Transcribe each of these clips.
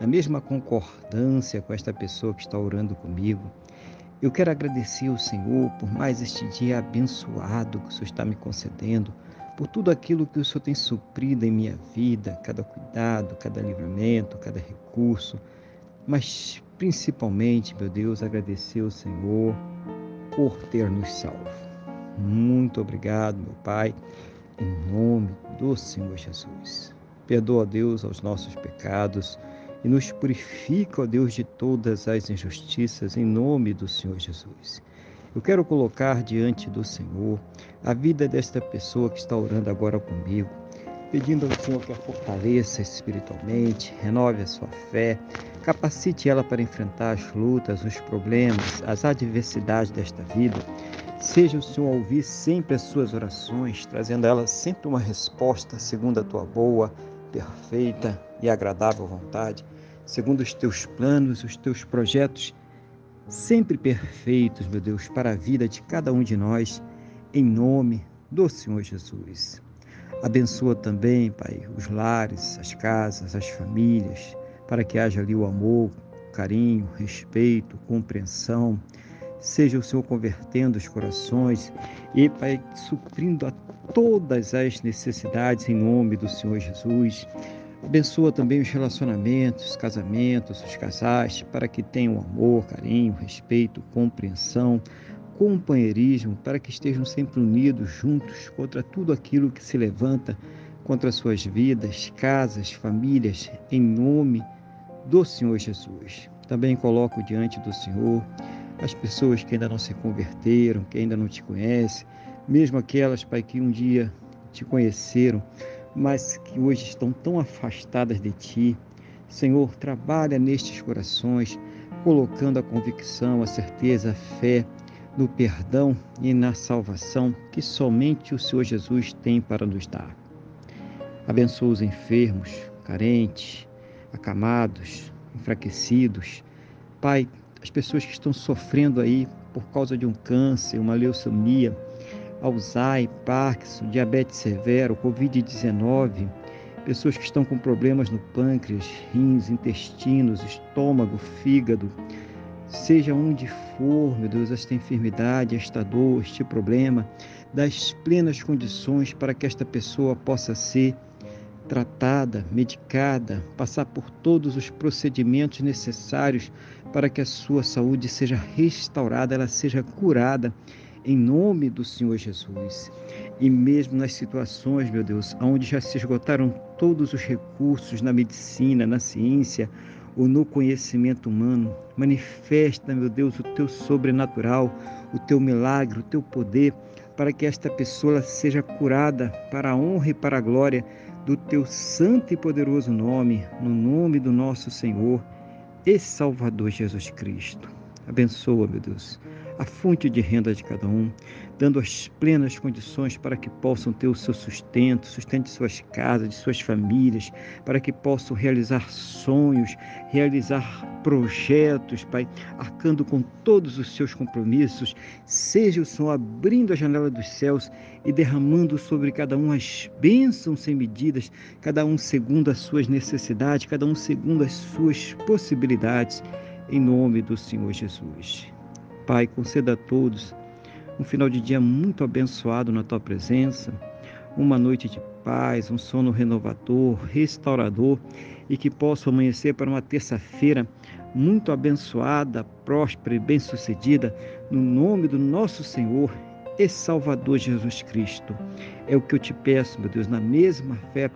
na mesma concordância com esta pessoa que está orando comigo. Eu quero agradecer ao Senhor por mais este dia abençoado que o Senhor está me concedendo, por tudo aquilo que o Senhor tem suprido em minha vida, cada cuidado, cada livramento, cada recurso, mas principalmente, meu Deus, agradecer ao Senhor por ter nos salvo. Muito obrigado, meu Pai, em nome do Senhor Jesus. Perdoa, Deus, aos nossos pecados e nos purifica, ó Deus, de todas as injustiças, em nome do Senhor Jesus. Eu quero colocar diante do Senhor a vida desta pessoa que está orando agora comigo, pedindo ao Senhor que a fortaleça espiritualmente, renove a sua fé, capacite ela para enfrentar as lutas, os problemas, as adversidades desta vida. Seja o Senhor a ouvir sempre as suas orações, trazendo a ela sempre uma resposta segundo a tua boa, perfeita e agradável vontade, segundo os teus planos, os teus projetos, sempre perfeitos, meu Deus, para a vida de cada um de nós, em nome do Senhor Jesus. Abençoa também, Pai, os lares, as casas, as famílias, para que haja ali o amor, carinho, respeito, compreensão. Seja o Senhor convertendo os corações e, Pai, suprindo a todas as necessidades em nome do Senhor Jesus. Abençoa também os relacionamentos, os casamentos, os casais, para que tenham amor, carinho, respeito, compreensão, companheirismo, para que estejam sempre unidos, juntos, contra tudo aquilo que se levanta contra suas vidas, casas, famílias, em nome do Senhor Jesus. Também coloco diante do Senhor as pessoas que ainda não se converteram, que ainda não te conhecem, mesmo aquelas, Pai, que um dia te conheceram, mas que hoje estão tão afastadas de ti. Senhor, trabalha nestes corações, colocando a convicção, a certeza, a fé no perdão e na salvação que somente o Senhor Jesus tem para nos dar. Abençoa os enfermos, carentes, acamados, enfraquecidos. Pai, as pessoas que estão sofrendo aí por causa de um câncer, uma leucemia, Alzheimer, Parkinson, diabetes severo, Covid-19, pessoas que estão com problemas no pâncreas, rins, intestinos, estômago, fígado, seja onde for, meu Deus, esta enfermidade, esta dor, este problema, das plenas condições para que esta pessoa possa ser tratada, medicada, passar por todos os procedimentos necessários para que a sua saúde seja restaurada, ela seja curada em nome do Senhor Jesus. E mesmo nas situações, meu Deus, onde já se esgotaram todos os recursos na medicina, na ciência ou no conhecimento humano, manifesta, meu Deus, o teu sobrenatural, o teu milagre, o teu poder, para que esta pessoa seja curada para a honra e para a glória do teu santo e poderoso nome, no nome do nosso Senhor e Salvador Jesus Cristo. Abençoa, meu Deus a fonte de renda de cada um, dando as plenas condições para que possam ter o seu sustento, sustento de suas casas, de suas famílias, para que possam realizar sonhos, realizar projetos, Pai, arcando com todos os seus compromissos. Seja o Senhor abrindo a janela dos céus e derramando sobre cada um as bênçãos sem medidas, cada um segundo as suas necessidades, cada um segundo as suas possibilidades, em nome do Senhor Jesus. Pai, conceda a todos um final de dia muito abençoado na tua presença, uma noite de paz, um sono renovador, restaurador e que possa amanhecer para uma terça-feira muito abençoada, próspera e bem-sucedida, no nome do nosso Senhor e Salvador Jesus Cristo. É o que eu te peço, meu Deus, na mesma fé,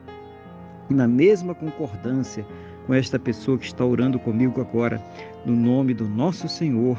na mesma concordância com esta pessoa que está orando comigo agora, no nome do nosso Senhor